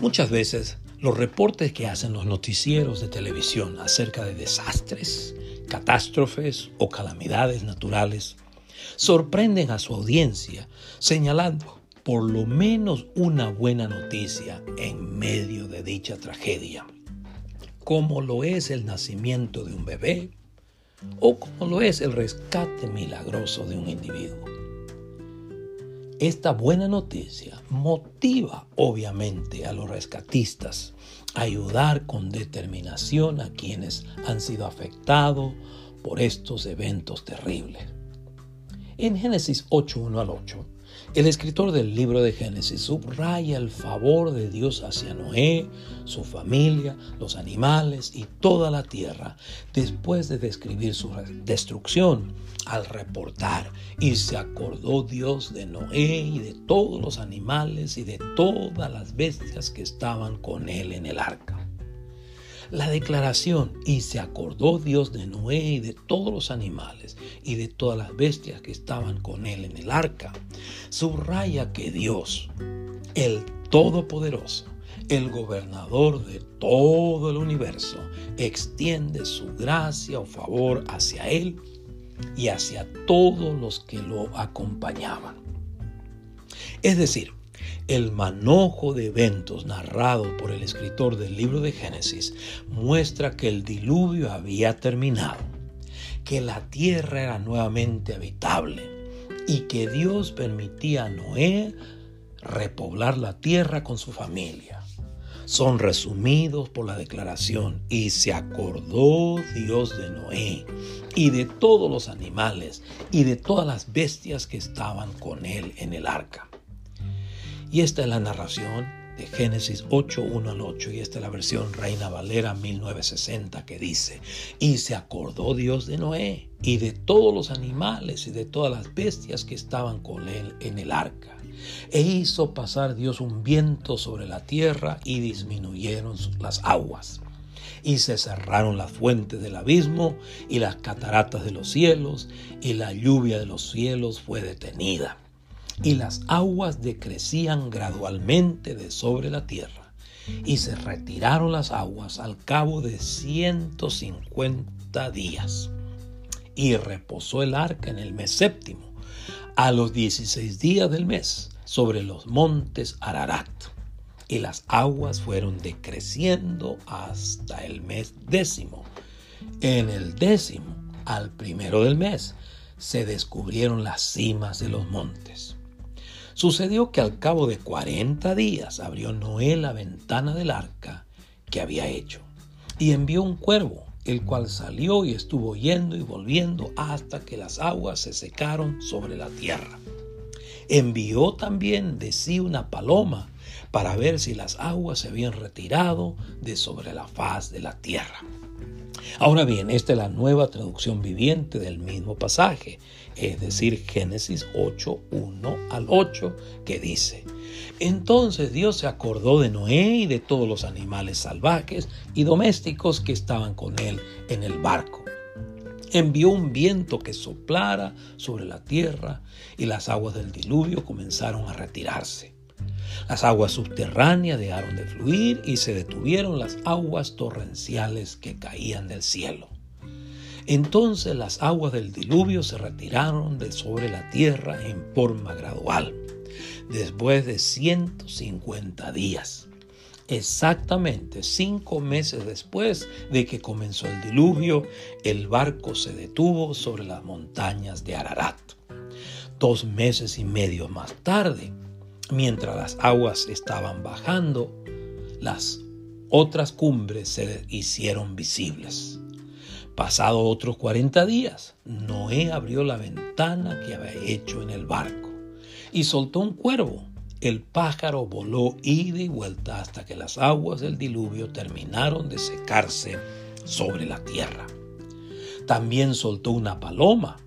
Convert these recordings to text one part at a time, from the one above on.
Muchas veces los reportes que hacen los noticieros de televisión acerca de desastres, catástrofes o calamidades naturales sorprenden a su audiencia señalando por lo menos una buena noticia en medio de dicha tragedia, como lo es el nacimiento de un bebé o como lo es el rescate milagroso de un individuo. Esta buena noticia motiva obviamente a los rescatistas a ayudar con determinación a quienes han sido afectados por estos eventos terribles. En Génesis 8.1 al 8, el escritor del libro de Génesis subraya el favor de Dios hacia Noé, su familia, los animales y toda la tierra después de describir su destrucción al reportar. Y se acordó Dios de Noé y de todos los animales y de todas las bestias que estaban con él en el arca. La declaración, y se acordó Dios de Noé y de todos los animales y de todas las bestias que estaban con él en el arca, subraya que Dios, el Todopoderoso, el gobernador de todo el universo, extiende su gracia o favor hacia él y hacia todos los que lo acompañaban. Es decir, el manojo de eventos narrado por el escritor del libro de Génesis muestra que el diluvio había terminado, que la tierra era nuevamente habitable y que Dios permitía a Noé repoblar la tierra con su familia. Son resumidos por la declaración y se acordó Dios de Noé y de todos los animales y de todas las bestias que estaban con él en el arca. Y esta es la narración de Génesis 8, 1 al 8, y esta es la versión Reina Valera 1960 que dice, y se acordó Dios de Noé y de todos los animales y de todas las bestias que estaban con él en el arca. E hizo pasar Dios un viento sobre la tierra y disminuyeron las aguas. Y se cerraron las fuentes del abismo y las cataratas de los cielos, y la lluvia de los cielos fue detenida y las aguas decrecían gradualmente de sobre la tierra, y se retiraron las aguas al cabo de ciento cincuenta días. Y reposó el arca en el mes séptimo, a los dieciséis días del mes, sobre los montes Ararat. Y las aguas fueron decreciendo hasta el mes décimo. En el décimo, al primero del mes, se descubrieron las cimas de los montes. Sucedió que al cabo de cuarenta días abrió Noé la ventana del arca que había hecho y envió un cuervo, el cual salió y estuvo yendo y volviendo hasta que las aguas se secaron sobre la tierra. Envió también de sí una paloma para ver si las aguas se habían retirado de sobre la faz de la tierra. Ahora bien, esta es la nueva traducción viviente del mismo pasaje, es decir, Génesis 8, 1 al 8, que dice, entonces Dios se acordó de Noé y de todos los animales salvajes y domésticos que estaban con él en el barco. Envió un viento que soplara sobre la tierra y las aguas del diluvio comenzaron a retirarse. Las aguas subterráneas dejaron de fluir y se detuvieron las aguas torrenciales que caían del cielo. Entonces las aguas del diluvio se retiraron de sobre la tierra en forma gradual, después de 150 días. Exactamente cinco meses después de que comenzó el diluvio, el barco se detuvo sobre las montañas de Ararat. Dos meses y medio más tarde, mientras las aguas estaban bajando, las otras cumbres se hicieron visibles. Pasado otros 40 días, Noé abrió la ventana que había hecho en el barco y soltó un cuervo. El pájaro voló ida y vuelta hasta que las aguas del diluvio terminaron de secarse sobre la tierra. También soltó una paloma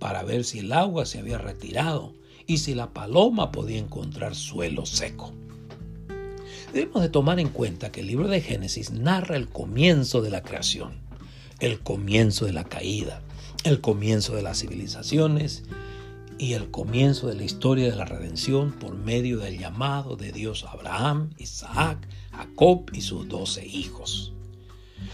para ver si el agua se había retirado y si la paloma podía encontrar suelo seco. Debemos de tomar en cuenta que el libro de Génesis narra el comienzo de la creación, el comienzo de la caída, el comienzo de las civilizaciones y el comienzo de la historia de la redención por medio del llamado de Dios a Abraham, Isaac, Jacob y sus doce hijos.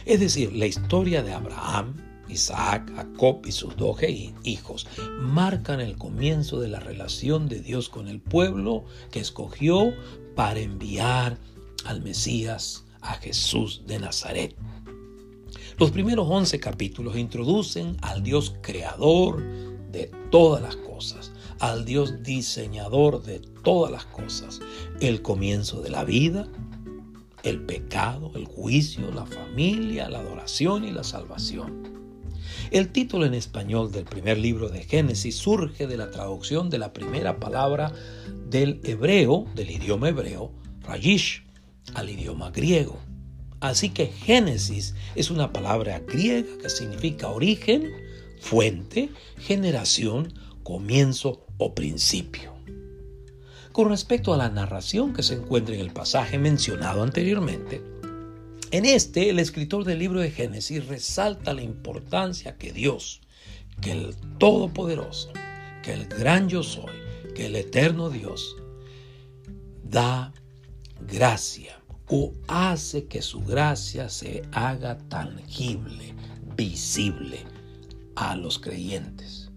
Es decir, la historia de Abraham, Isaac, Jacob y sus doce hijos marcan el comienzo de la relación de Dios con el pueblo que escogió para enviar al Mesías, a Jesús de Nazaret. Los primeros once capítulos introducen al Dios creador de todas las cosas, al Dios diseñador de todas las cosas, el comienzo de la vida, el pecado, el juicio, la familia, la adoración y la salvación. El título en español del primer libro de Génesis surge de la traducción de la primera palabra del hebreo, del idioma hebreo, Rayish, al idioma griego. Así que Génesis es una palabra griega que significa origen, fuente, generación, comienzo o principio. Con respecto a la narración que se encuentra en el pasaje mencionado anteriormente, en este el escritor del libro de Génesis resalta la importancia que Dios, que el Todopoderoso, que el gran yo soy, que el eterno Dios, da gracia o hace que su gracia se haga tangible, visible a los creyentes.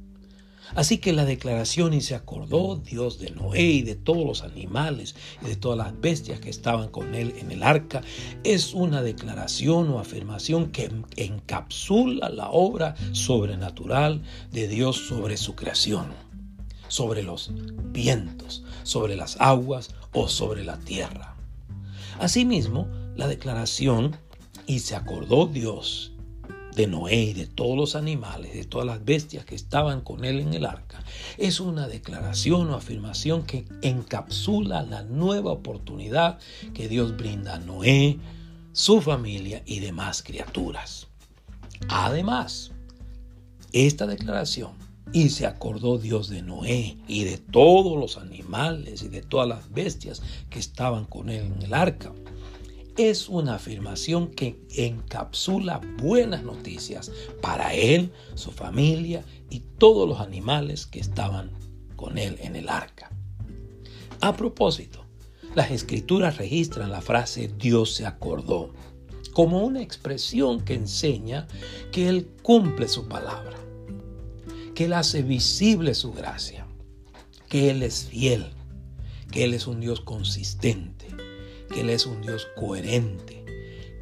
Así que la declaración y se acordó Dios de Noé y de todos los animales y de todas las bestias que estaban con él en el arca es una declaración o afirmación que encapsula la obra sobrenatural de Dios sobre su creación, sobre los vientos, sobre las aguas o sobre la tierra. Asimismo, la declaración, y se acordó Dios de Noé y de todos los animales, de todas las bestias que estaban con él en el arca, es una declaración o afirmación que encapsula la nueva oportunidad que Dios brinda a Noé, su familia y demás criaturas. Además, esta declaración y se acordó Dios de Noé y de todos los animales y de todas las bestias que estaban con él en el arca. Es una afirmación que encapsula buenas noticias para él, su familia y todos los animales que estaban con él en el arca. A propósito, las escrituras registran la frase Dios se acordó como una expresión que enseña que Él cumple su palabra que Él hace visible su gracia, que Él es fiel, que Él es un Dios consistente, que Él es un Dios coherente,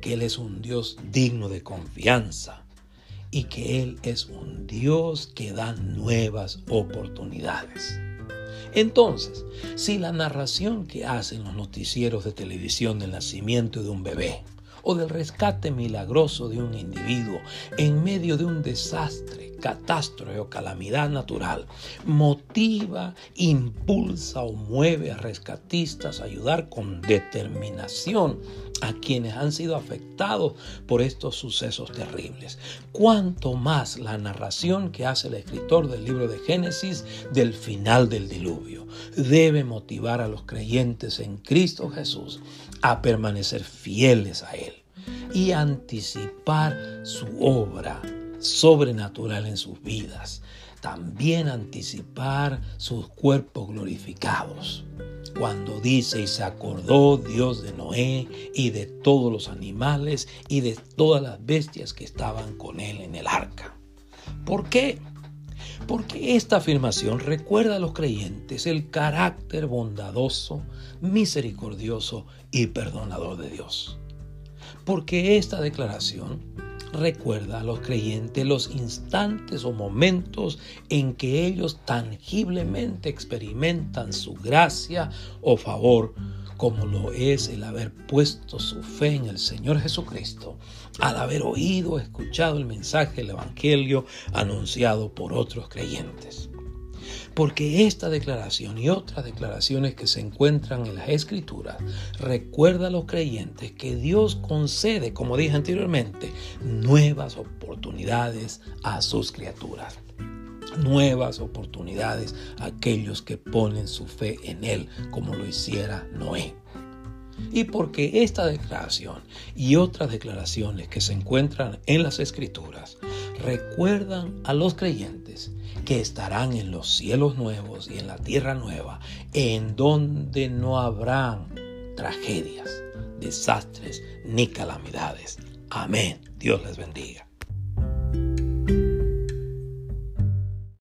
que Él es un Dios digno de confianza y que Él es un Dios que da nuevas oportunidades. Entonces, si la narración que hacen los noticieros de televisión del nacimiento de un bebé o del rescate milagroso de un individuo en medio de un desastre catástrofe o calamidad natural motiva, impulsa o mueve a rescatistas a ayudar con determinación a quienes han sido afectados por estos sucesos terribles. Cuanto más la narración que hace el escritor del libro de Génesis del final del diluvio debe motivar a los creyentes en Cristo Jesús a permanecer fieles a Él y anticipar su obra sobrenatural en sus vidas. También anticipar sus cuerpos glorificados. Cuando dice y se acordó Dios de Noé y de todos los animales y de todas las bestias que estaban con él en el arca. ¿Por qué? Porque esta afirmación recuerda a los creyentes el carácter bondadoso, misericordioso y perdonador de Dios. Porque esta declaración recuerda a los creyentes los instantes o momentos en que ellos tangiblemente experimentan su gracia o favor, como lo es el haber puesto su fe en el Señor Jesucristo, al haber oído o escuchado el mensaje del Evangelio anunciado por otros creyentes. Porque esta declaración y otras declaraciones que se encuentran en las Escrituras recuerda a los creyentes que Dios concede, como dije anteriormente, nuevas oportunidades a sus criaturas nuevas oportunidades a aquellos que ponen su fe en Él, como lo hiciera Noé. Y porque esta declaración y otras declaraciones que se encuentran en las Escrituras recuerdan a los creyentes que estarán en los cielos nuevos y en la tierra nueva, en donde no habrán tragedias, desastres ni calamidades. Amén. Dios les bendiga.